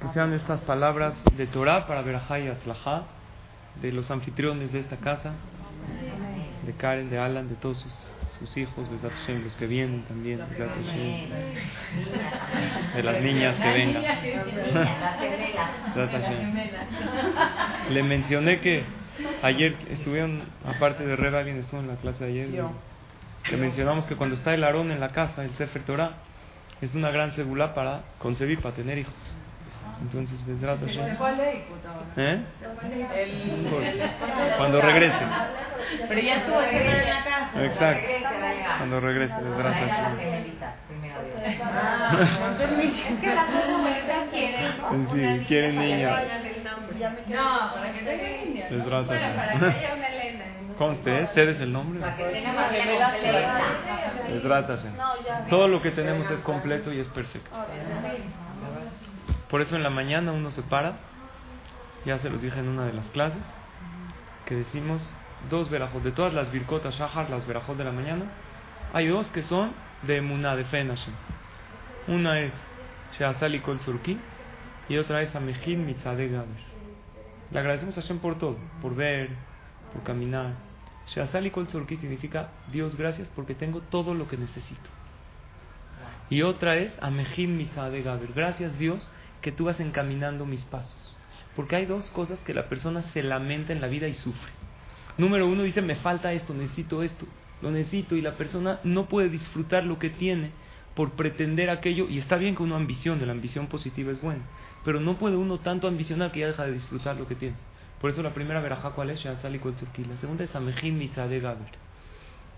Que sean estas palabras de Torah para Berajá y Atzlajá, de los anfitriones de esta casa, de Karen, de Alan, de todos sus, sus hijos, Besat Hashem, los que vienen también, Besat Hashem, de las niñas que vengan. Le mencioné que ayer estuvieron, aparte de Reba, alguien estuvo en la clase de ayer. Le mencionamos que cuando está el Aarón en la casa, el Sefer Torah, es una gran segula para concebir, para tener hijos. Entonces, Besrat Hashem. ¿Eh? Cuando regrese. Pero ya estuvo en la casa. Exacto. Cuando regrese, Besrat Hashem. Es que las dos mujeres quieren. Sí, quieren niña. No, para que tenga niña. Besrat Para que haya una Elena. Conste, ¿eh? Cedes el nombre. Para que tenga completa. Besrat Hashem. Todo lo que tenemos es completo y es perfecto. Por eso en la mañana uno se para, ya se los dije en una de las clases, que decimos dos verajot, de todas las virkotas shahar, las verajot de la mañana, hay dos que son de emuná, de. Una es Sheasali Kol Tzurki y otra es Amejin Mitzadeh Gaber. Le agradecemos a Hashem por todo, por ver, por caminar. Sheasali Kol Tzurki significa Dios gracias porque tengo todo lo que necesito. Y otra es Amejin Mitzadeh Gaber. Gracias Dios que tú vas encaminando mis pasos. Porque hay dos cosas que la persona se lamenta en la vida y sufre. Número uno dice, me falta esto, necesito esto, lo necesito y la persona no puede disfrutar lo que tiene por pretender aquello y está bien que uno ambicione, la ambición positiva es buena, pero no puede uno tanto ambicionar que ya deja de disfrutar lo que tiene. Por eso la primera verajá cuál es, Shazali. La segunda es Amejin Mitzadeh Gaber.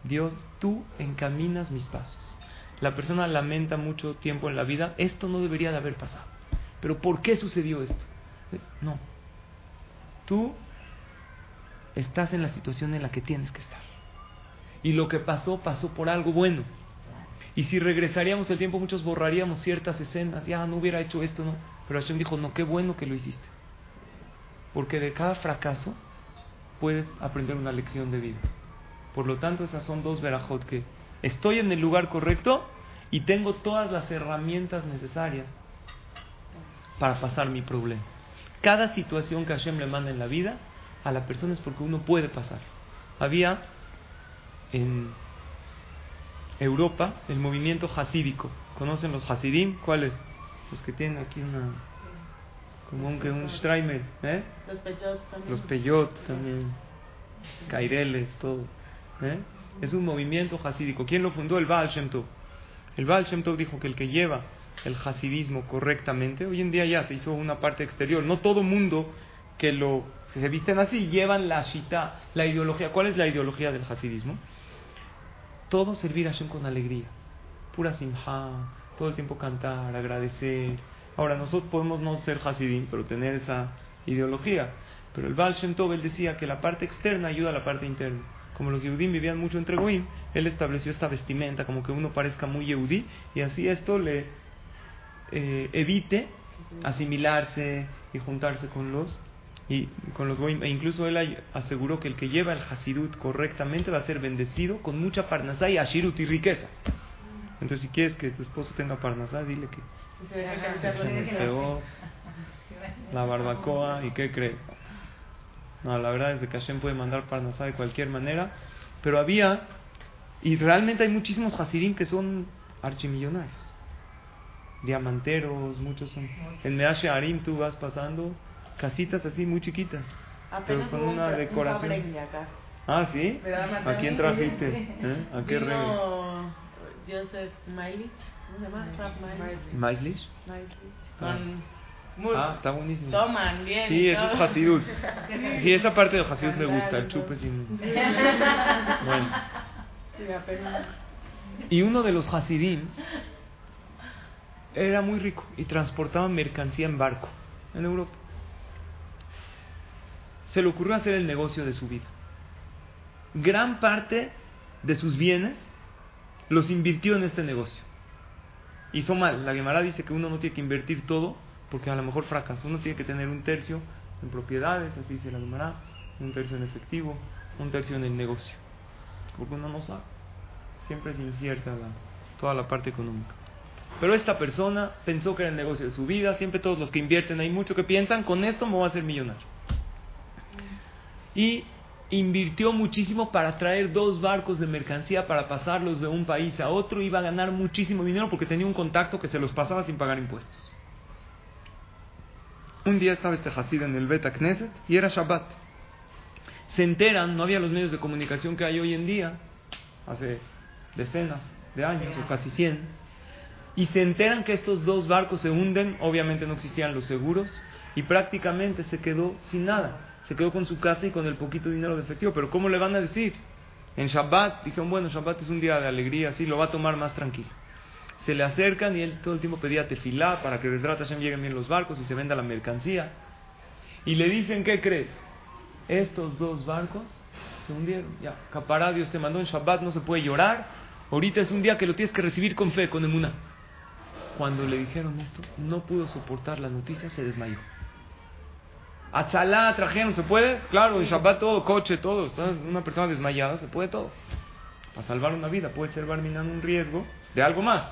Dios, tú encaminas mis pasos. La persona lamenta mucho tiempo en la vida, esto no debería de haber pasado. Pero ¿por qué sucedió esto? No. Tú estás en la situación en la que tienes que estar. Y lo que pasó, pasó por algo bueno. Y si regresaríamos el tiempo, muchos borraríamos ciertas escenas. Ya no hubiera hecho esto, no. Pero Hashem dijo, no, qué bueno que lo hiciste. Porque de cada fracaso puedes aprender una lección de vida. Por lo tanto, esas son dos verajot que estoy en el lugar correcto y tengo todas las herramientas necesarias para pasar mi problema. Cada situación que Hashem le manda en la vida a la persona es porque uno puede pasar. Había en Europa el movimiento hasídico. ¿Conocen los hasidim? ¿Cuáles? Los que tienen aquí una como un, que un Streimer, ¿eh? Los pechos también. Los peyot también, caireles, todo. ¿eh? Es un movimiento hasídico. ¿Quién lo fundó? El Baal Shem Tov. El Baal Shem Tov dijo que el que lleva el hasidismo correctamente, hoy en día ya se hizo una parte exterior. No todo mundo que lo que se visten así llevan la shita, la ideología. ¿Cuál es la ideología del hasidismo? Todo servir a Hashem con alegría. Pura simha, todo el tiempo cantar, agradecer. Ahora, nosotros podemos no ser hasidim, pero tener esa ideología. Pero el Baal Shem Tov, él decía que la parte externa ayuda a la parte interna. Como los Yehudim vivían mucho entre Goim, él estableció esta vestimenta, como que uno parezca muy Yehudí, y así esto le eh, evite asimilarse y juntarse con los y con los goim. E incluso él aseguró que el que lleva el hasidut correctamente va a ser bendecido con mucha parnasá y ashirut y riqueza. Entonces, si quieres que tu esposo tenga parnasá, dile que la barbacoa y qué crees. No, la verdad es que Hashem puede mandar parnasá de cualquier manera, pero había y realmente hay muchísimos hasidim que son archimillonarios diamanteros, muchos son. En Meashe Arim tú vas pasando casitas así muy chiquitas, pero con una un- un decoración. Fabreñi acá. Ah, ¿sí? ¿Verdad, ¿A quién trajiste? ¿Eh? ¿A qué rey? Joseph Mailich, ¿cómo se llama? Mailich. Ah. Con Mur. Ah, está buenísimo. Toman bien. Sí, eso es. Hasidut. Sí, esa parte de Hasidut me gusta, el chupe sin... Bueno. Apenas. Y uno de los Hasidim era muy rico y transportaba mercancía en barco en Europa. Se le ocurrió hacer el negocio de su vida. Gran parte de sus bienes los invirtió en este negocio. Hizo mal. La Guimara dice que uno no tiene que invertir todo porque a lo mejor fracasa. Uno tiene que tener un tercio en propiedades, así dice la Guimara, un tercio en efectivo, un tercio en el negocio. Porque uno no sabe. Siempre es incierta toda la parte económica. Pero esta persona pensó que era el negocio de su vida. Siempre todos los que invierten hay mucho que piensan, con esto me voy a hacer millonario. Y invirtió muchísimo para traer dos barcos de mercancía para pasarlos de un país a otro. Iba a ganar muchísimo dinero porque tenía un contacto que se los pasaba sin pagar impuestos. Un día estaba este Hasid en el Beta Knesset y era Shabbat. Se enteran, no había los medios de comunicación que hay hoy en día, hace decenas de años o casi 100, y se enteran que estos dos barcos se hunden, obviamente no existían los seguros, y prácticamente se quedó sin nada se quedó con su casa y con el poquito dinero de efectivo. Pero ¿cómo le van a decir? En Shabbat, dijeron, bueno, Shabbat es un día de alegría, así lo va a tomar más tranquilo. Se le acercan y él todo el tiempo pedía tefilá para que Besrat Hashem lleguen bien los barcos y se venda la mercancía. Y le dicen, ¿qué crees? Estos dos barcos se hundieron. Ya, capará, Dios te mandó en Shabbat, no se puede llorar. Ahorita es un día que lo tienes que recibir con fe, con emuna. Cuando le dijeron esto, no pudo soportar la noticia, se desmayó. Atzalá trajeron, ¿se puede? Claro, en Shabbat todo, coche, todo. Una persona desmayada, se puede todo. Para salvar una vida, puede ser barminando un riesgo de algo más.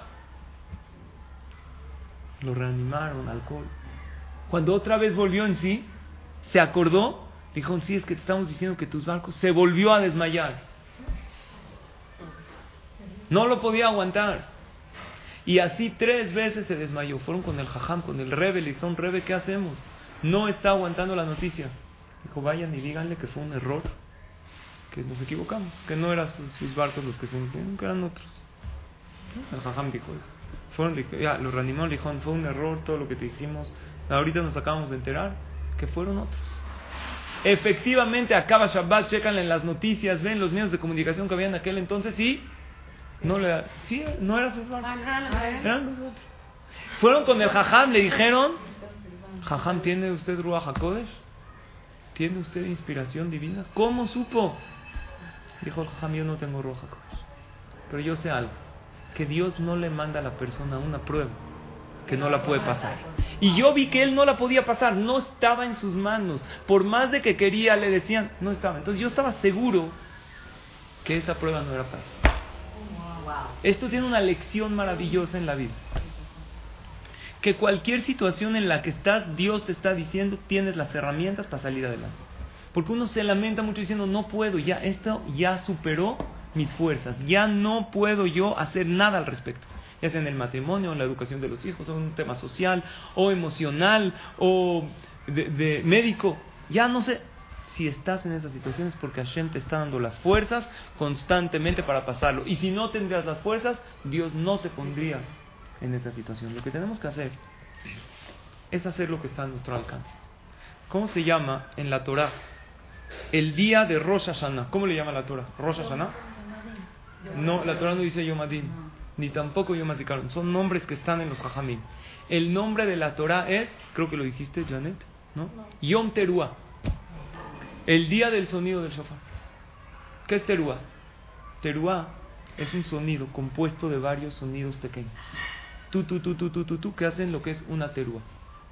Lo reanimaron, alcohol. Cuando otra vez volvió en sí, se acordó, dijo, sí, es que te estamos diciendo que tus barcos se volvió a desmayar. No lo podía aguantar. Y así tres veces se desmayó. Fueron con el jajam, con el rebe, le dijeron, rebe, ¿qué hacemos? no está aguantando la noticia. Dijo, vayan y díganle que fue un error, que nos equivocamos, que no eran sus, barcos los que se hundieron, que eran otros. El jajam dijo, fueron, ya, los reanimó, le fue un error todo lo que te dijimos, ahorita nos acabamos de enterar que fueron otros. Efectivamente, acaba Shabbat, checan en las noticias, ven los medios de comunicación que había en aquel entonces y no le sí, no era barcos. Eran los otros. Fueron con el jajam, le dijeron, Jajam, ¿tiene usted Ruach HaKodesh? ¿Tiene usted inspiración divina? ¿Cómo supo? Dijo el Jajam, yo no tengo Ruach HaKodesh. Pero yo sé algo, que Dios no le manda a la persona una prueba que no la puede pasar. Y yo vi que él no la podía pasar, no estaba en sus manos. Por más de que quería, le decían, no estaba. Entonces yo estaba seguro que esa prueba no era para Esto tiene una lección maravillosa en la vida que cualquier situación en la que estás, Dios te está diciendo, tienes las herramientas para salir adelante. Porque uno se lamenta mucho diciendo, no puedo, ya esto ya superó mis fuerzas, ya no puedo yo hacer nada al respecto. Ya sea en el matrimonio, en la educación de los hijos, o en un tema social, o emocional, o de, médico. Ya no sé, si estás en esas situaciones porque Hashem te está dando las fuerzas constantemente para pasarlo. Y si no tendrías las fuerzas, Dios no te pondría en esa situación. Lo que tenemos que hacer es hacer lo que está a nuestro alcance. ¿Cómo se llama en la Torah el día de Rosh Hashanah? ¿Cómo le llama la Torah? ¿Rosh Hashanah? No, la Torah no dice Yom ni tampoco Yom HaZikaron. Son nombres que están en los Jajamim. El nombre de la Torah es, creo que lo dijiste, Janet, ¿no? Yom Teruah. El día del sonido del shofar. ¿Qué es Teruah? Teruah es un sonido compuesto de varios sonidos pequeños tú, tú, tú, tú, tú, tú, tú, que hacen lo que es una terúa.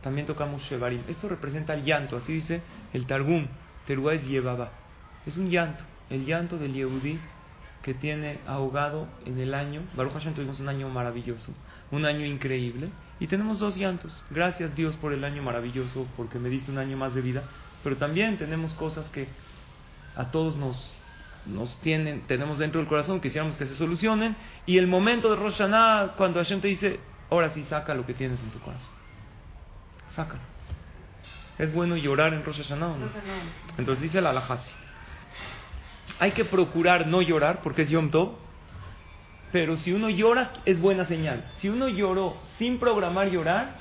También tocamos Shevarim. Esto representa el llanto, así dice el Targum. Terúa es Yevaba. Es un llanto, el llanto del Yehudí que tiene ahogado en el año. Baruch Hashem tuvimos un año maravilloso, un año increíble. Y tenemos dos llantos. Gracias Dios por el año maravilloso, porque me diste un año más de vida. Pero también tenemos cosas que a todos nos, tienen, tenemos dentro del corazón, quisiéramos que se solucionen, y el momento de Rosh cuando Hashem te dice, ahora sí saca lo que tienes en tu corazón, sácalo. ¿Es bueno llorar en Rosh Hashanah o no? Entonces dice la alajasi, hay que procurar no llorar porque es Yom Tov, pero si uno llora es buena señal. Si uno lloró sin programar llorar,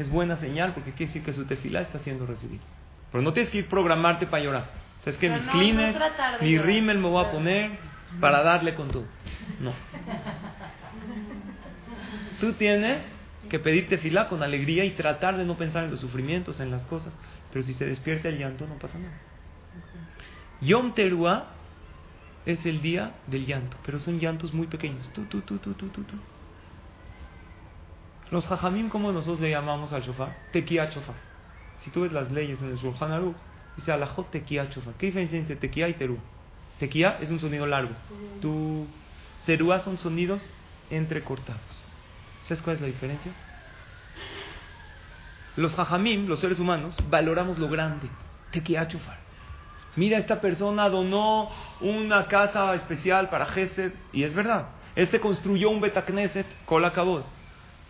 es buena señal porque quiere decir que su tefila está siendo recibida. Pero no tienes que ir programarte para llorar. Es que mis clines, mi rímel me voy a poner para darle con todo. No. Tú tienes que pedirte fila con alegría y tratar de no pensar en los sufrimientos, en las cosas. Pero si se despierta el llanto, no pasa nada. Yom Teruah es el día del llanto, pero son llantos muy pequeños. Tú, tú, tú, tú, tú, tú, tú. Los jajamim, como nosotros le llamamos al shofar, tequía shofar. Si tú ves las leyes en el Shulchan Aruch, dice alajot tequía shofar. ¿Qué diferencia entre tequía y terú? Tequía es un sonido largo. Tu terúa son sonidos entrecortados. ¿Sabes cuál es la diferencia? Los jajamim, los seres humanos, valoramos lo grande. Tequía shofar. Mira, esta persona donó una casa especial para Gesed, y es verdad. Este construyó un Betacneset, con la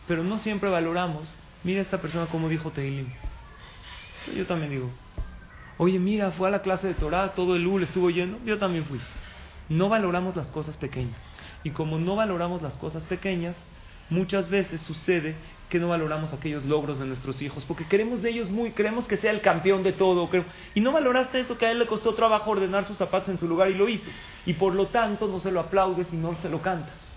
Pero no siempre valoramos. Mira esta persona como dijo Teilim. Yo también digo. Oye, mira, fue a la clase de Torah, todo el UL estuvo lleno. Yo también fui. No valoramos las cosas pequeñas. Y como no valoramos las cosas pequeñas, muchas veces sucede que no valoramos aquellos logros de nuestros hijos, porque queremos de ellos muy, queremos que sea el campeón de todo, y no valoraste eso que a él le costó trabajo ordenar sus zapatos en su lugar y lo hizo, y por lo tanto no se lo aplaudes y no se lo cantas.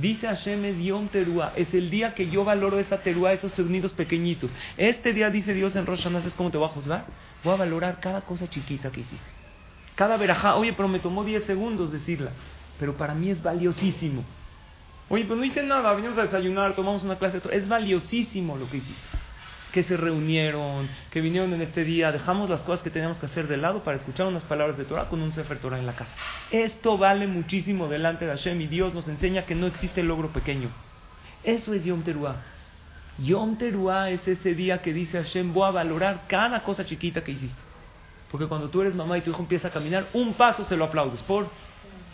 Dice Hashem es Yom Teruah, es el día que yo valoro esa Teruah, esos sonidos pequeñitos. Este día dice Dios en Rosh Hashanah, ¿sabes cómo te voy a juzgar? Voy a valorar cada cosa chiquita que hiciste. Cada verajá, oye, pero me tomó 10 segundos decirla, pero para mí es valiosísimo. Oye, pues no hice nada, vinimos a desayunar, tomamos una clase Es valiosísimo lo que hiciste. Que se reunieron, que vinieron en este día, dejamos las cosas que teníamos que hacer de lado para escuchar unas palabras de Torah con un Sefer Torah en la casa. Esto vale muchísimo delante de Hashem y Dios nos enseña que no existe logro pequeño. Eso es Yom Teruah. Yom Teruah es ese día que dice Hashem, voy a valorar cada cosa chiquita que hiciste. Porque cuando tú eres mamá y tu hijo empieza a caminar, un paso se lo aplaudes. ¿Por?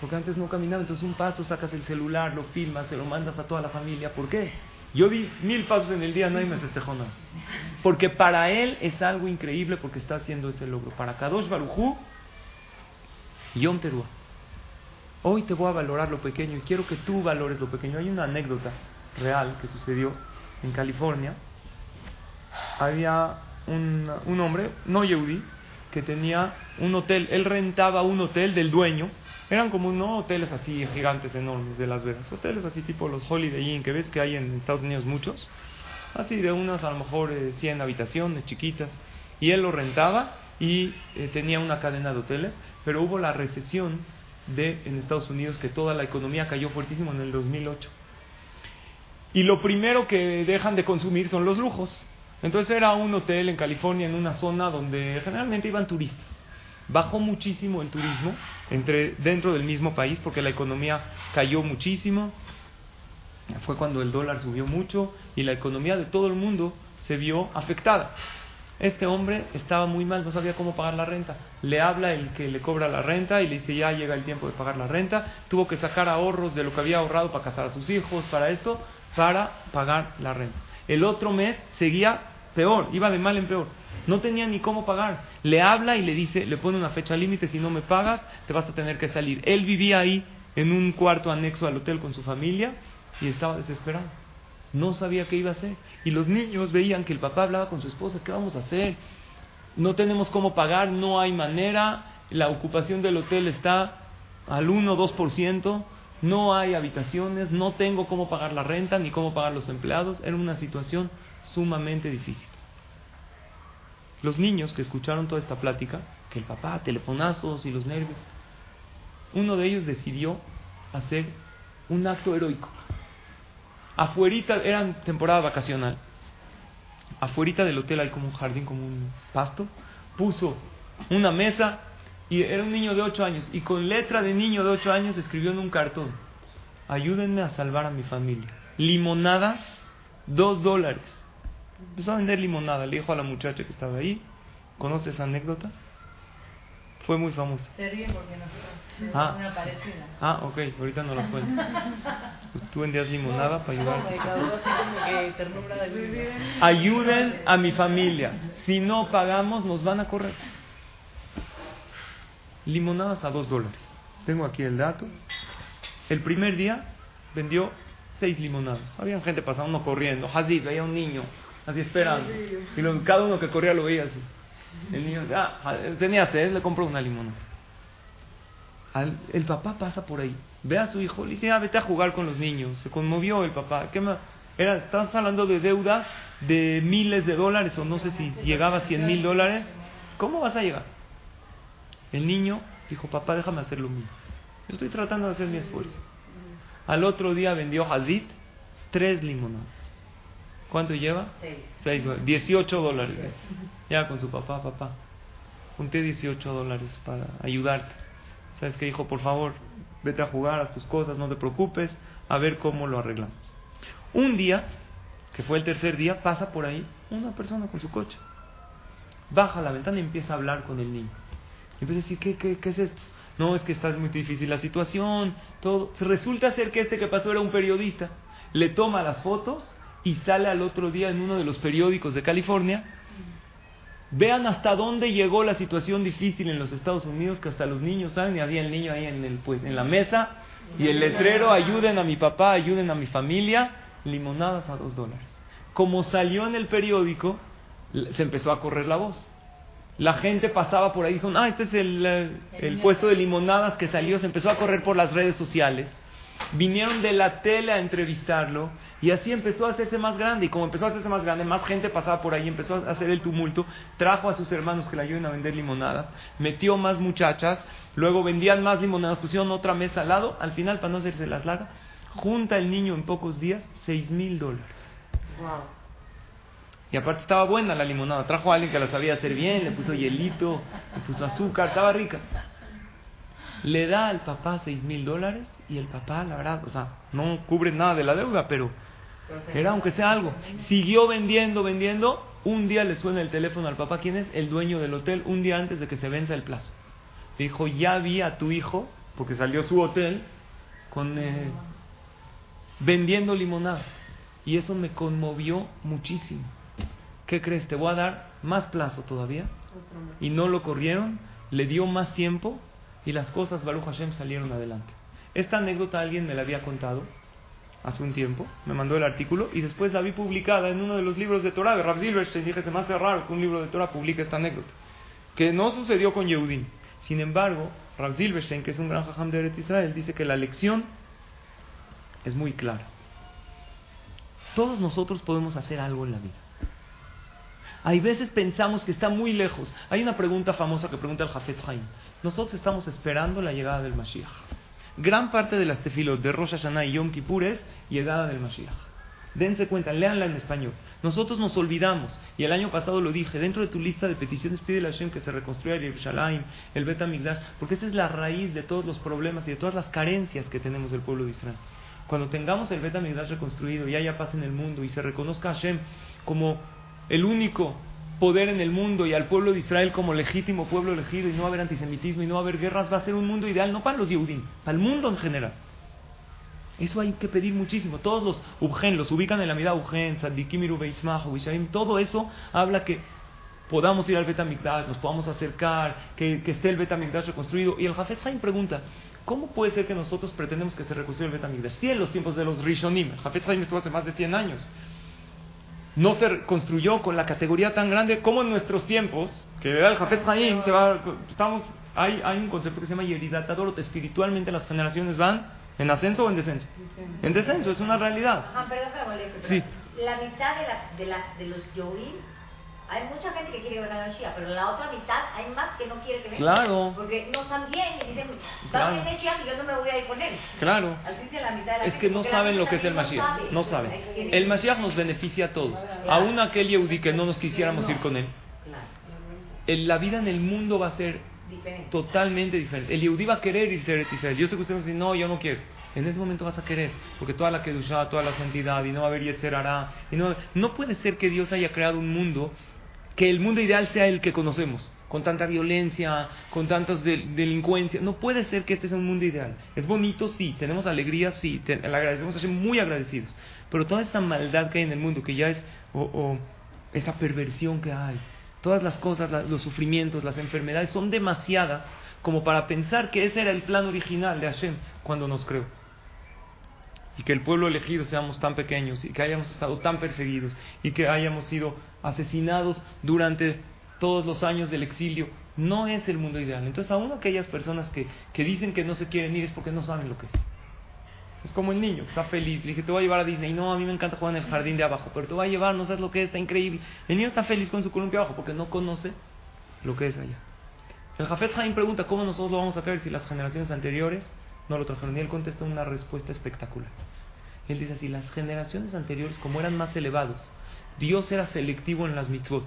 Porque antes no caminaba, entonces un paso sacas el celular, lo filmas, se lo mandas a toda la familia. ¿Por qué? Yo di mil pasos en el día, nadie me festejó nada. Porque para él es algo increíble porque está haciendo ese logro. Para Kadosh Barujú, Yom Teruah. Hoy te voy a valorar lo pequeño y quiero que tú valores lo pequeño. Hay una anécdota real que sucedió en California. Había un, un hombre, no Yehudi, que tenía un hotel. Él rentaba un hotel del dueño eran como no hoteles así gigantes, enormes de Las Vegas, hoteles así tipo los Holiday Inn que ves que hay en Estados Unidos muchos, así de unas a lo mejor 100 eh, habitaciones chiquitas, y él lo rentaba y eh, tenía una cadena de hoteles, pero hubo la recesión de en Estados Unidos que toda la economía cayó fuertísimo en el 2008. Y lo primero que dejan de consumir son los lujos. Entonces era un hotel en California en una zona donde generalmente iban turistas bajó muchísimo el turismo entre, dentro del mismo país porque la economía cayó muchísimo. Fue cuando el dólar subió mucho y la economía de todo el mundo se vio afectada. Este hombre estaba muy mal, no sabía cómo pagar la renta. Le habla el que le cobra la renta y le dice ya llega el tiempo de pagar la renta. Tuvo que sacar ahorros de lo que había ahorrado para casar a sus hijos, para esto, para pagar la renta. El otro mes seguía peor, iba de mal en peor. No tenía ni cómo pagar. Le habla y le dice, le pone una fecha límite, si no me pagas, te vas a tener que salir. Él vivía ahí en un cuarto anexo al hotel con su familia y estaba desesperado. No sabía qué iba a hacer. Y los niños veían que el papá hablaba con su esposa, ¿qué vamos a hacer? No tenemos cómo pagar, no hay manera, la ocupación del hotel está al 1 o 2%, no hay habitaciones, no tengo cómo pagar la renta ni cómo pagar los empleados. Era una situación sumamente difícil. Los niños que escucharon toda esta plática, que el papá, telefonazos y los nervios, uno de ellos decidió hacer un acto heroico. Afuerita, era temporada vacacional, afuerita del hotel hay como un jardín, como un pasto, puso una mesa y era un niño de 8 años y con letra de niño de 8 años escribió en un cartón, ayúdenme a salvar a mi familia. Limonadas, dos dólares. Empezó a vender limonada. Le dijo a la muchacha que estaba ahí. ¿Conoces esa anécdota? Fue muy famosa. porque nosotros ah. una parecida. Ah, ok, ahorita no las cuento. Pues tú vendías limonada para ayudar. Ayuden a mi familia. Si no pagamos, nos van a correr. Limonadas a dos dólares. Tengo aquí el dato. El primer día vendió seis limonadas. Había gente pasando, corriendo. Hazid, veía un niño así esperando. Y lo, cada uno que corría lo veía así. El niño ah, tenía sed, le compró una limona. el papá pasa por ahí, ve a su hijo, le dice, ah, vete a jugar con los niños. Se conmovió el papá. ¿Qué Era, estamos hablando de deuda de miles de dólares o no sé si llegaba a 100 mil dólares. ¿Cómo vas a llegar? El niño dijo, papá, déjame hacer lo mío. Yo estoy tratando de hacer mi esfuerzo. Al otro día vendió Hadid tres limonadas. ¿Cuánto lleva? Seis. Seis, dólares. 18 dólares. Ya con su papá, papá. Junté 18 dólares para ayudarte. ¿Sabes qué, hijo? Por favor, vete a jugar, haz tus cosas, no te preocupes, a ver cómo lo arreglamos. Un día, que fue el tercer día, pasa por ahí una persona con su coche. Baja la ventana y empieza a hablar con el niño. Y empieza a decir, ¿qué, qué, qué es esto? No, es que está muy difícil la situación, todo. Resulta ser que este que pasó era un periodista. Le toma las fotos y sale al otro día en uno de los periódicos de California. Vean hasta dónde llegó la situación difícil en los Estados Unidos, que hasta los niños saben, y había el niño ahí en, el, pues, en la mesa, y el letrero, ayuden a mi papá, ayuden a mi familia, limonadas a dos dólares. Como salió en el periódico, se empezó a correr la voz. La gente pasaba por ahí y dijo, ah, este es el, eh, el puesto de limonadas que salió, se empezó a correr por las redes sociales. Vinieron de la tele a entrevistarlo y así empezó a hacerse más grande. Y como empezó a hacerse más grande, más gente pasaba por ahí, empezó a hacer el tumulto. Trajo a sus hermanos que le ayuden a vender limonadas, metió más muchachas, luego vendían más limonadas, pusieron otra mesa al lado. Al final, para no hacerse las largas, junta el niño en pocos días seis mil dólares. Wow. Y aparte estaba buena la limonada. Trajo a alguien que la sabía hacer bien, le puso hielito, le puso azúcar, estaba rica. Le da al papá seis mil dólares y el papá, la verdad, o sea, no cubre nada de la deuda, pero era aunque sea algo. Siguió vendiendo, vendiendo. Un día le suena el teléfono al papá. ¿Quién es? El dueño del hotel, un día antes de que se venza el plazo. Dijo, ya vi a tu hijo, porque salió su hotel, con eh, vendiendo limonada. Y eso me conmovió muchísimo. ¿Qué crees? Te voy a dar más plazo todavía. Y no lo corrieron, le dio más tiempo y las cosas, Baruch Hashem, salieron adelante. Esta anécdota alguien me la había contado hace un tiempo, me mandó el artículo y después la vi publicada en uno de los libros de Torah de Rav Silverstein. Dije, se me hace raro que un libro de Torah publique esta anécdota. Que no sucedió con Yehudim. Sin embargo, Rav Silverstein, que es un gran jajam de Eretz Israel, dice que la lección es muy clara. Todos nosotros podemos hacer algo en la vida. Hay veces pensamos que está muy lejos. Hay una pregunta famosa que pregunta el Jafet Haim. Nosotros estamos esperando la llegada del Mashiach. Gran parte de las tefilot de Rosh Hashanah y Yom Kippur es llegada del Mashiach. Dense cuenta, léanla en español. Nosotros nos olvidamos, y el año pasado lo dije, dentro de tu lista de peticiones pide a Hashem que se reconstruya el Yerushalayim, el Bet HaMikdash, porque esa es la raíz de todos los problemas y de todas las carencias que tenemos del pueblo de Israel. Cuando tengamos el Bet HaMikdash reconstruido y haya paz en el mundo y se reconozca a Hashem como el único poder en el mundo y al pueblo de Israel como legítimo pueblo elegido y no haber antisemitismo y no haber guerras, va a ser un mundo ideal no para los Yehudim, para el mundo en general. Eso hay que pedir muchísimo. Todos los Ubgen los ubican en la mitad Ubgen, Sadikim, Beismach, Wishaim, todo eso habla que podamos ir al Betamikdash, nos podamos acercar, que, que esté el Betamikdash reconstruido. Y el Jafet Haim pregunta, ¿cómo puede ser que nosotros pretendemos que se reconstruya el Betamikdash? Si en los tiempos de los Rishonim, el Jafet estuvo hace más de 100 años, no se construyó con la categoría tan grande como en nuestros tiempos, que el Jafet Haim, se va, estamos, hay, hay un concepto que se llama Yeridatadorot, espiritualmente las generaciones van en ascenso o en descenso. En descenso, es una realidad. Ajá, perdón Sí. La mitad de, la, de, la, de los Yoim, hay mucha gente que quiere que venga a Mashiach, pero la otra mitad hay más que no quiere que venga. Claro. Porque no están bien y dicen, va Claro. a venir Mashiach y yo no me voy a ir con él. Claro. Así dice la mitad de la Es gente, que no saben lo que es el Mashiach. sabe. No saben. Que- El Mashiach nos beneficia a todos. Aún aquel Yehudi que no nos quisiéramos ir con él. Claro, La vida en el mundo va a ser diferente. totalmente diferente. El Yehudi va a querer irse a Israel. Yo sé que ustedes dicen, no, yo no quiero. En ese momento vas a querer, porque toda la Kedushá, toda la santidad, y no va a haber Yetzer Hará, y no, no puede ser que Dios haya creado un mundo, que el mundo ideal sea el que conocemos, con tanta violencia, con tantas de- delincuencia. No puede ser que este sea un mundo ideal. Es bonito, sí, tenemos alegría, sí, le agradecemos Hashem, muy agradecidos. Pero toda esa maldad que hay en el mundo, que ya es, o, esa perversión que hay, todas las cosas, los sufrimientos, las enfermedades, son demasiadas como para pensar que ese era el plan original de Hashem cuando nos creó. Y que el pueblo elegido seamos tan pequeños y que hayamos estado tan perseguidos y que hayamos sido asesinados durante todos los años del exilio. No es el mundo ideal. Entonces, aún aquellas personas que, que dicen que no se quieren ir es porque no saben lo que es. Es como el niño que está feliz. Le dije, te voy a llevar a Disney. No, a mí me encanta jugar en el jardín de abajo, pero te voy a llevar, no sabes lo que es, está increíble. El niño está feliz con su columpio abajo porque no conoce lo que es allá. El Jafet Haim pregunta cómo nosotros lo vamos a creer si las generaciones anteriores no lo trajeron. Y él contesta una respuesta espectacular. Él dice así, las generaciones anteriores, como eran más elevados, Dios era selectivo en las mitzvot.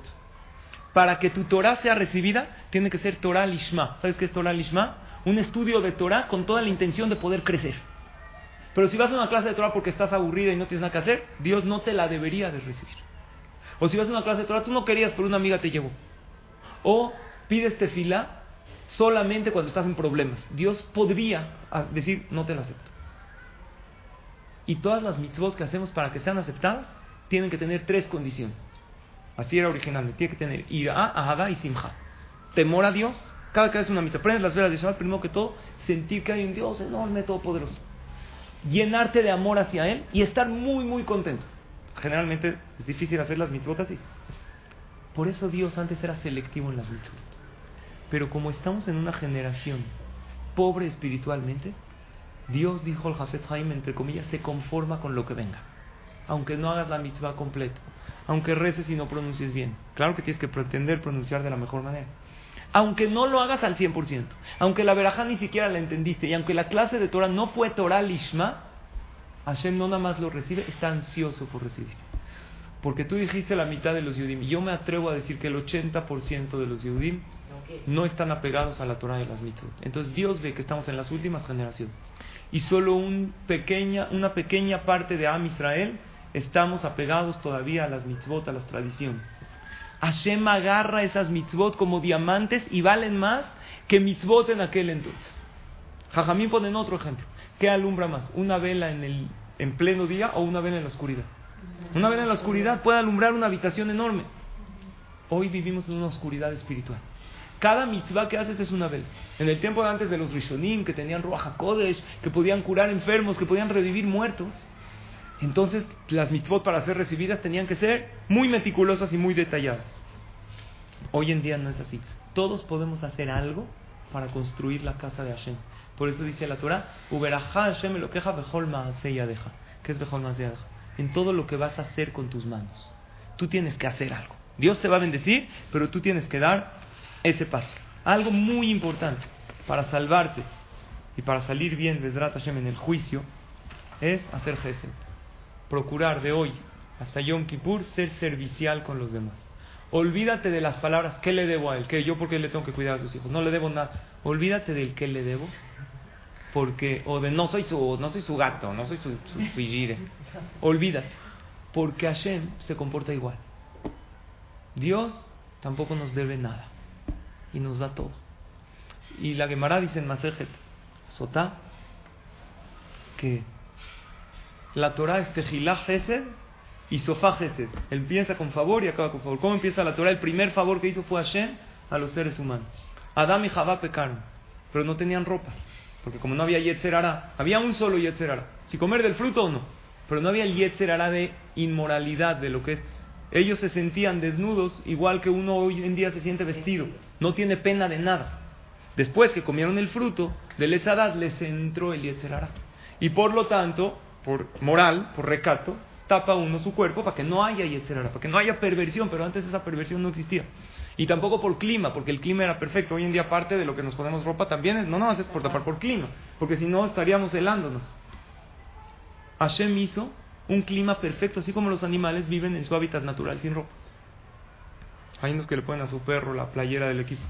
Para que tu Torah sea recibida, tiene que ser Torah Lishma. ¿Sabes qué es Torah Lishma? Un estudio de Torah con toda la intención de poder crecer. Pero si vas a una clase de Torah porque estás aburrida y no tienes nada que hacer, Dios no te la debería de recibir. O si vas a una clase de Torah, tú no querías, pero una amiga te llevó. O pides tefila solamente cuando estás en problemas. Dios podría ah, decir, no te la acepto. Y todas las mitzvot que hacemos para que sean aceptadas tienen que tener tres condiciones. Así era originalmente. Tiene que tener ira, ahada y simja. Temor a Dios. Cada que haces una mitzvah, prendes las velas de Shabbat, primero que todo, sentir que hay un Dios enorme, todopoderoso. Llenarte de amor hacia Él y estar muy, muy contento. Generalmente es difícil hacer las mitzvot así. Por eso Dios antes era selectivo en las mitzvot. Pero como estamos en una generación pobre espiritualmente, Dios dijo al Jafet Haim, entre comillas, se conforma con lo que venga. Aunque no hagas la mitzvah completa. Aunque reces y no pronuncies bien. Claro que tienes que pretender pronunciar de la mejor manera. Aunque no lo hagas al 100%. Aunque la verajá ni siquiera la entendiste. Y aunque la clase de Torah no fue Torah Lishma, Hashem no nada más lo recibe, está ansioso por recibir. Porque tú dijiste la mitad de los Yudim. Yo me atrevo a decir que el 80% de los Yudim no están apegados a la Torah de las mitzvot. Entonces Dios ve que estamos en las últimas generaciones y solo un pequeña, una pequeña parte de Am Israel estamos apegados todavía a las mitzvot, a las tradiciones. Hashem agarra esas mitzvot como diamantes y valen más que mitzvot en aquel entonces. Jajamín ponen otro ejemplo. ¿Qué alumbra más? ¿Una vela en, el, en pleno día o una vela en la oscuridad? Una vela en la oscuridad puede alumbrar una habitación enorme. Hoy vivimos en una oscuridad espiritual. Cada mitzvah que haces es una vela. En el tiempo de antes de los Rishonim, que tenían Ruach HaKodesh, que podían curar enfermos, que podían revivir muertos, entonces las mitzvot para ser recibidas tenían que ser muy meticulosas y muy detalladas. Hoy en día no es así. Todos podemos hacer algo para construir la casa de Hashem. Por eso dice la Torah, Hashem lo queja deja. ¿Qué es deja? En todo lo que vas a hacer con tus manos. Tú tienes que hacer algo. Dios te va a bendecir, pero tú tienes que dar ese paso. Algo muy importante para salvarse y para salir bien Besrat Hashem en el juicio es hacer gesed. Procurar de hoy hasta Yom Kippur ser servicial con los demás. Olvídate de las palabras, ¿qué le debo a él? ¿Qué yo porque le tengo que cuidar a sus hijos? No le debo nada. Olvídate del qué le debo. Porque, o de no soy su, no soy su gato, no soy su, su Olvídate. Porque Hashem se comporta igual. Dios tampoco nos debe nada y nos da todo. Y la Gemara dice en Masejet Sotá que la Torah es Tejilá Gesed y Sofá Gesed. Empieza con favor y acaba con favor. ¿Cómo empieza la Torah? El primer favor que hizo fue Hashem a los seres humanos. Adam y Javá pecaron, pero no tenían ropa. Porque como no había Yetzer había un solo Yetzer Si comer del fruto o no. Pero no había el Yetzer de inmoralidad, de lo que es. Ellos se sentían desnudos igual que uno hoy en día se siente vestido no tiene pena de nada. Después que comieron el fruto del Etzadat, les entró el Yetzerara. Y por lo tanto, por moral, por recato, tapa uno su cuerpo para que no haya Yetzerara, para que no haya perversión, pero antes esa perversión no existía. Y tampoco por clima, porque el clima era perfecto. Hoy en día parte de lo que nos ponemos ropa también es, no, no, es por tapar por clima, porque si no estaríamos helándonos. Hashem hizo un clima perfecto, así como los animales viven en su hábitat natural sin ropa. Hay unos que le ponen a su perro la playera del equipo.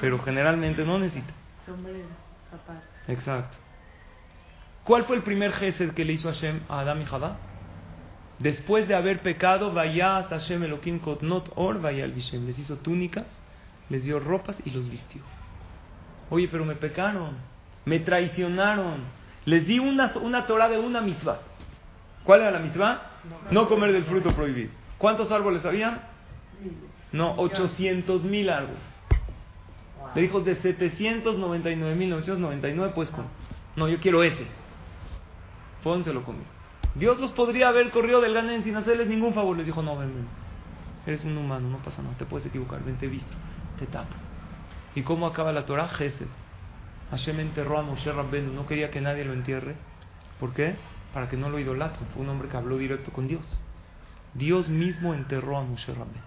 Pero generalmente no necesita. Exacto. ¿Cuál fue el primer gesed que le hizo Hashem a Adam y Jabá? Después de haber pecado, vayas Hashem Elohim Kotnot Or, vaya al Les hizo túnicas, les dio ropas y los vistió. Oye, pero me pecaron, me traicionaron. Les di una, una Torah de una mitzvah. ¿Cuál era la mitzvah? No comer del fruto prohibido. ¿Cuántos árboles habían? No, 800 mil algo. Le dijo de 799.999, pues con. No, yo quiero ese. Conmigo. Dios los podría haber corrido del Ganén sin hacerles ningún favor. Les dijo, no, ven, ven. Eres un humano, no pasa nada, te puedes equivocar, ven, te he visto, te tapo. ¿Y cómo acaba la Torah? Gesed. Hashem enterró a Moshe Rabbenu, no quería que nadie lo entierre. ¿Por qué? Para que no lo idolatren. Fue un hombre que habló directo con Dios. Dios mismo enterró a Moshe Rabbeinu.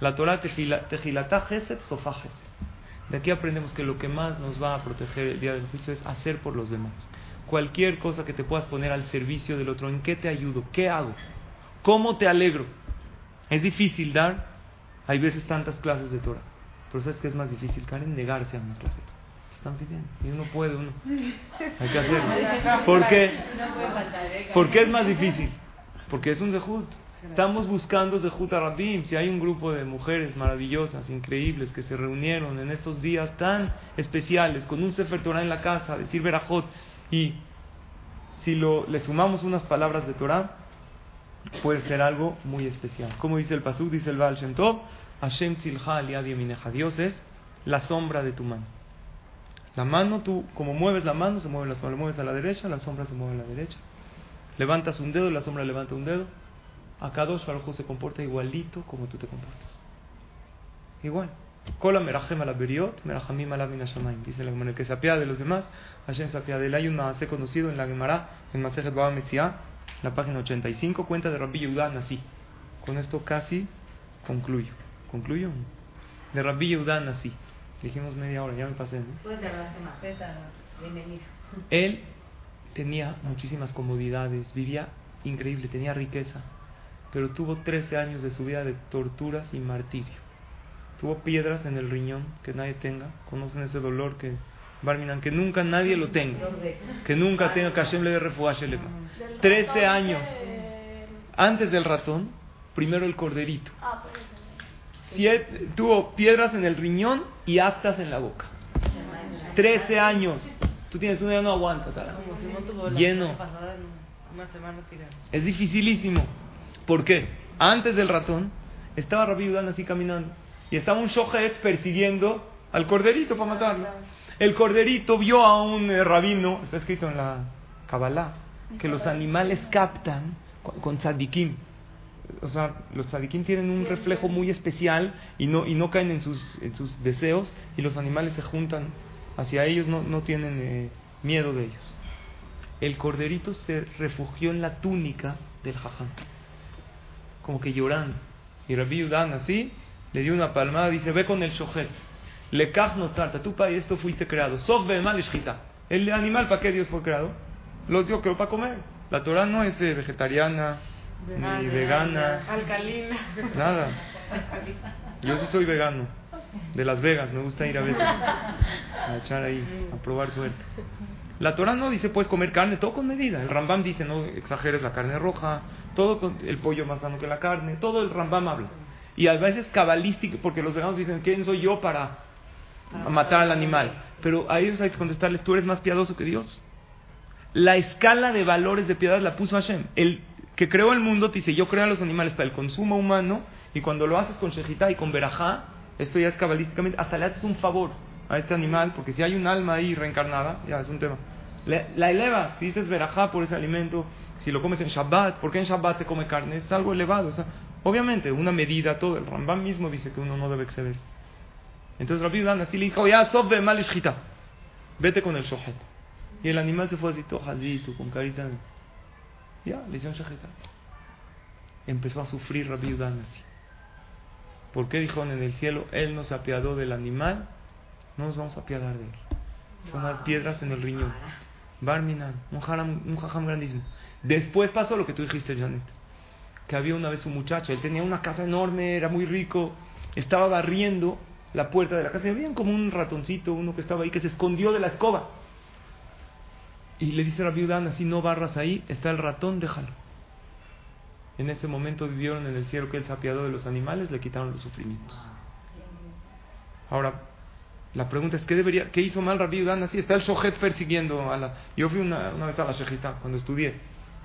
La Torah tejilatá gesed sofá gesed. De aquí aprendemos que lo que más nos va a proteger el día del juicio es hacer por los demás. Cualquier cosa que te puedas poner al servicio del otro, ¿en qué te ayudo? ¿Qué hago? ¿Cómo te alegro? Es difícil dar, hay veces tantas clases de Torah, pero ¿sabes qué es más difícil, Karen? Negarse a una clase de Torah. Te están pidiendo y uno puede, uno. Hay que hacerlo. ¿Por qué? ¿Por qué es más difícil? Porque es un zehut. Estamos buscando Zehut Arabim. Si hay un grupo de mujeres maravillosas, increíbles, que se reunieron en estos días tan especiales, con un Sefer Torah en la casa, decir Berajot, y si lo, le sumamos unas palabras de Torah, puede ser algo muy especial. Como dice el Pasuk, dice el Baal Shem Tov, Hashem Tzilcha Mineja. Dios es la sombra de tu mano. La mano, tú, como mueves la mano, se mueve la sombra. Le mueves a la derecha, la sombra se mueve a la derecha. Levantas un dedo, la sombra levanta un dedo a Akadosh Baruj se comporta igualito como tú te comportas. Igual. Kola merajem la beriot, merajamim ala Dice la Gemara, que se apea de los demás, Hashem se apea de él. Hay un maase conocido en la Gemara, en Masejet Baba Metzia, la página 85, cuenta de Rabbi Yehuda Nasi. Con esto casi concluyo. ¿Concluyo? De Rabbi Yehuda Nasi. Dijimos media hora, ya me pasé. ¿no? Él tenía muchísimas comodidades, vivía increíble, tenía riqueza pero tuvo 13 años de su vida de torturas y martirio. Tuvo piedras en el riñón que nadie tenga. Conocen ese dolor que Barminan, que nunca nadie lo tenga. Que nunca tenga que Hashem le dé 13 años. Antes del ratón, primero el corderito. Siete, tuvo piedras en el riñón y aftas en la boca. 13 años. Tú tienes una ya no aguanta, Lleno. Es dificilísimo. ¿Por qué? Antes del ratón estaba Rabbi Yudan así caminando y estaba un shohet persiguiendo al corderito para matarlo. El corderito vio a un eh, rabino, está escrito en la Kabbalah, que los animales captan con, tzadikim. O sea, los tzadikim tienen un reflejo muy especial y no, y no caen en sus, en sus deseos y los animales se juntan hacia ellos, no, no tienen eh, miedo de ellos. El corderito se refugió en la túnica del jajam como que llorando. Y Rabbi Yudan así le dio una palmada, dice, ve con el shohet. Le no trata, tú para esto fuiste creado. Sof mal El animal, ¿para qué Dios fue creado? Lo dio que para comer. La Torah no es eh, vegetariana, ni vegana, alcalina. Nada. Yo sí soy vegano. De Las Vegas, me gusta ir a veces a echar ahí, a probar suerte. La Torah no dice puedes comer carne, todo con medida. El Rambam dice no exageres la carne roja, todo con el pollo más sano que la carne, todo el Rambam habla. Y a veces cabalístico, porque los veganos dicen, ¿quién soy yo para matar al animal? Pero a ellos hay que contestarles, ¿tú eres más piadoso que Dios? La escala de valores de piedad la puso Hashem. El que creó el mundo te dice, yo creo a los animales para el consumo humano, y cuando lo haces con shejitá y con verajá, esto ya es cabalísticamente, hasta le haces un favor a este animal, porque si hay un alma ahí reencarnada, ya es un tema. la elevas, si dices verajá por ese alimento, si lo comes en Shabbat, porque en Shabbat se come carne, es algo elevado. Obviamente, una medida, todo. El Rambam mismo dice que uno no debe exceder. Entonces Rabbi Dan así le dijo, ya, sob mal vete con el shohet. Y el animal se fue así, todo con carita. Ya, le hicieron shahita. Empezó a sufrir Rabbi Dan así. ¿Por qué dijo en el cielo, él no se apiadó del animal? no nos vamos a apiadar de él. Sonar piedras en el riñón. Barminan, un jajam, un grandísimo. Después pasó lo que tú dijiste, Janet. Que había una vez un muchacho, él tenía una casa enorme, era muy rico, estaba barriendo la puerta de la casa y había como un ratoncito, uno que estaba ahí, que se escondió de la escoba. Y le dice a la viuda, así no barras ahí, está el ratón, déjalo. En ese momento vivieron en el cielo que él se apiadó de los animales, le quitaron los sufrimientos. Ahora, la pregunta es, ¿qué, debería, qué hizo mal Rabbi Yudan así? Está el Shohet persiguiendo a la... Yo fui una, vez a la Shejita cuando estudié.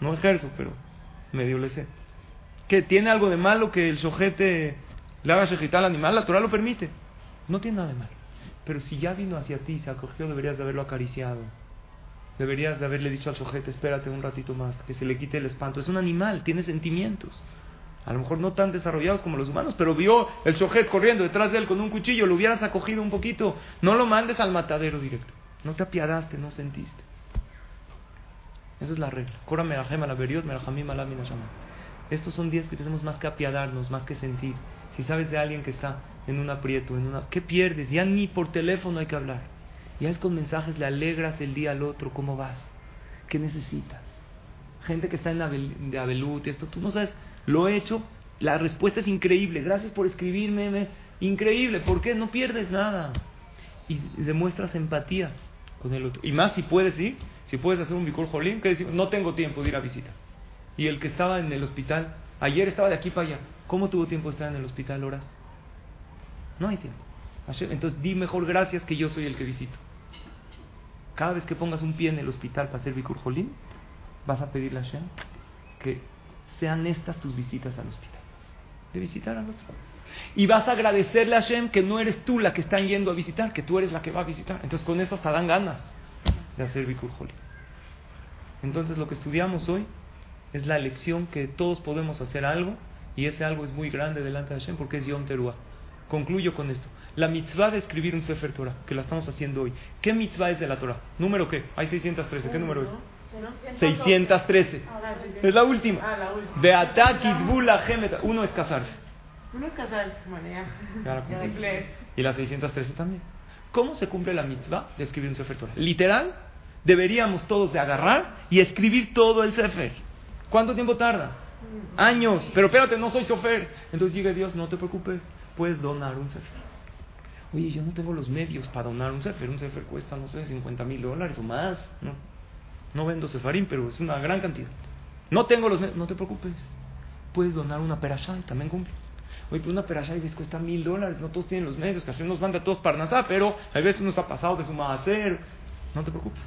No ejerzo, pero medio le sé. ¿Qué? ¿Tiene algo de malo que el Shohet le haga Shejita al animal? La Torah lo permite. No tiene nada de malo. Pero si ya vino hacia ti, se acogió, deberías de haberlo acariciado. Deberías de haberle dicho al sujeto, espérate un ratito más, que se le quite el espanto. Es un animal, tiene sentimientos a lo mejor no tan desarrollados como los humanos, pero vio el sujeto corriendo detrás de él con un cuchillo, lo hubieras acogido un poquito, no lo mandes al matadero directo, no te apiadaste, no sentiste. Esa es la regla. Merajem ala beriot, merahamim ala minashama. Estos son días que tenemos más que apiadarnos, más que sentir. Si sabes de alguien que está en un aprieto, en una... ¿qué pierdes? Ya ni por teléfono hay que hablar. Ya es con mensajes, le alegras el día al otro, ¿cómo vas? ¿Qué necesitas? Gente que está en Abel, de esto, tú no sabes, lo he hecho, la respuesta es increíble, gracias por escribirme, me- increíble, ¿por qué? No pierdes nada. Y demuestras empatía con el otro. Y más si puedes ir, si puedes hacer un bicol jolín, que decir, no tengo tiempo de ir a visita. Y el que estaba en el hospital, ayer estaba de aquí para allá, ¿cómo tuvo tiempo de estar en el hospital horas? No hay tiempo. Entonces di mejor gracias que yo soy el que visito. Cada vez que pongas un pie en el hospital para hacer Bikur Jolín, vas a pedirle a Hashem que sean estas tus visitas al hospital. De visitar al otro. Y vas a agradecerle a Hashem que no eres tú la que están yendo a visitar, que tú eres la que va a visitar. Entonces con eso hasta dan ganas de hacer Bikur Jolín. Entonces lo que estudiamos hoy es la lección que todos podemos hacer algo y ese algo es muy grande delante de Hashem porque es Yom Teruah. Concluyo con esto. La mitzvah de escribir un Sefer Torah, que la estamos haciendo hoy. ¿Qué mitzvah es de la Torah? ¿Número qué? Hay 613. ¿Qué número es? 613. Es la última. Ah, la última. Beatá Kitbul Lahem et- Uno es casarse. Uno es casarse. Y la 613 también. ¿Cómo se cumple la mitzvah de escribir un Sefer Torah? Literal, deberíamos todos de agarrar y escribir todo el Sefer. ¿Cuánto tiempo tarda? Años. Pero espérate, no soy chofer. Entonces llega Dios, no te preocupes, puedes donar un Sefer. Oye, yo no tengo los medios para donar un Sefer. Un Sefer cuesta, no sé, 50 mil dólares o más. No, no vendo Sefarín, pero es una gran cantidad. No tengo los medios, no te preocupes. Puedes donar una perashá y también cumples. Oye, pero una perashá y cuesta mil dólares, no todos tienen los medios, que nos manda a todos para Nasá, pero a veces uno está pasado de su hacer. No te preocupes.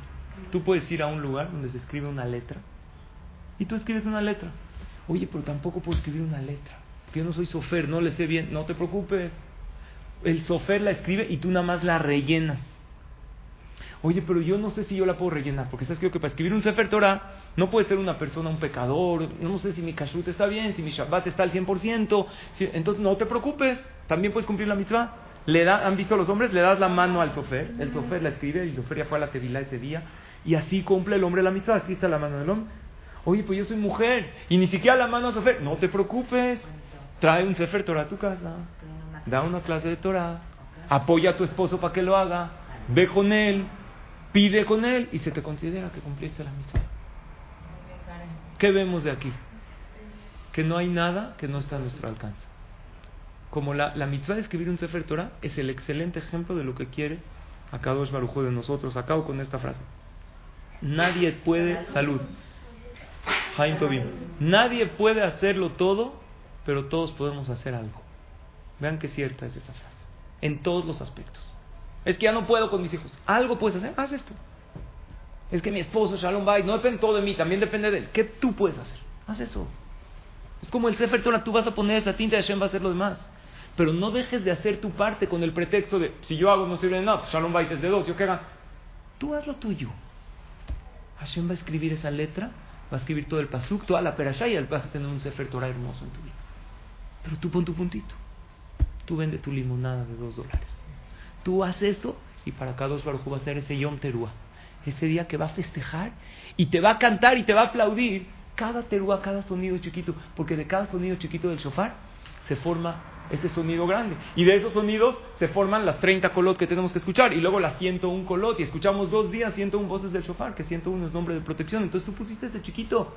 Tú puedes ir a un lugar donde se escribe una letra y tú escribes una letra. Oye, pero tampoco puedo escribir una letra, yo no soy sofer, no le sé bien. No te preocupes. El sofer la escribe y tú nada más la rellenas. Oye, pero yo no sé si yo la puedo rellenar, porque sabes que para escribir un Sefer Torah no puede ser una persona un pecador, no sé si mi kashrut está bien, si mi Shabbat está al 100%, si- entonces no te preocupes, también puedes cumplir la mitzvah. Le da, ¿Han visto los hombres? Le das la mano al sofer, el sofer la escribe, y el sofer ya fue a la tevilá ese día, y así cumple el hombre la mitzvah, aquí está la mano del hombre. Oye, pues yo soy mujer, y ni siquiera la mano al sofer, no te preocupes, trae un Sefer Torah a tu casa, da una clase de Torah, apoya a tu esposo para que lo haga, ve con él, pide con él y se te considera que cumpliste la mitzvah. ¿Qué vemos de aquí? Que no hay nada que no está a nuestro alcance. Como la, la mitzvah de escribir un Sefer Torah es el excelente ejemplo de lo que quiere Akadosh Baruj de nosotros. Acabo con esta frase. Nadie puede, salud, Jaim Tobim, nadie puede hacerlo todo, pero todos podemos hacer algo. Vean qué cierta es esa frase. En todos los aspectos. Es que ya no puedo con mis hijos. Algo puedes hacer, haz esto. Es que mi esposo, Shalom Bay, no depende todo de mí, también depende de él. ¿Qué tú puedes hacer? Haz eso. Es como el Sefer Torah, tú vas a poner esa tinta y Hashem va a hacer lo demás. Pero no dejes de hacer tu parte con el pretexto de, si yo hago no sirve de nada, pues Shalom Bay es de dos, yo qué haga. Tú haz lo tuyo. Hashem va a escribir esa letra, va a escribir todo el pasuk, toda la perashá y vas a tener un Sefer Torah hermoso en tu vida. Pero tú pon tu puntito. Tú vende tu limonada de dos dólares. Tú haz eso y para cada dos Baruj va a ser ese Yom Teruah. Ese día que va a festejar y te va a cantar y te va a aplaudir cada teruah, cada sonido chiquito. Porque de cada sonido chiquito del shofar se forma ese sonido grande. Y de esos sonidos se forman las 30 colot que tenemos que escuchar. Y luego las 101 colot. Y escuchamos dos días 101 voces del shofar, que 101 es nombre de protección. Entonces tú pusiste ese chiquito.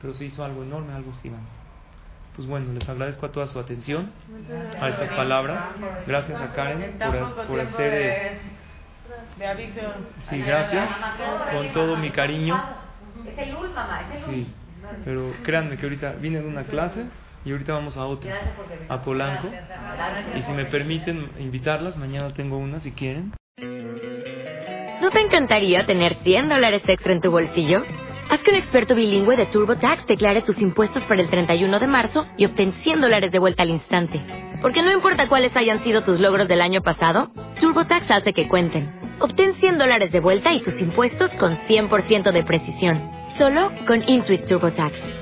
Pero se hizo algo enorme, algo gigante. Pues bueno, les agradezco a toda su atención a estas palabras. Gracias a Karen por, por hacer... de, eh, de aviso. Sí, gracias. Con todo mi cariño. Es el mamá, es el ul. Sí, pero créanme que ahorita vine de una clase y ahorita vamos a otra, a Polanco. Y si me permiten invitarlas, mañana tengo una si quieren. ¿No te encantaría tener 100 dólares extra en tu bolsillo? Haz que un experto bilingüe de TurboTax declare tus impuestos para el 31 de marzo y obtén 100 dólares de vuelta al instante. Porque no importa cuáles hayan sido tus logros del año pasado, TurboTax hace que cuenten. Obtén 100 dólares de vuelta y tus impuestos con 100% de precisión. Solo con Intuit TurboTax.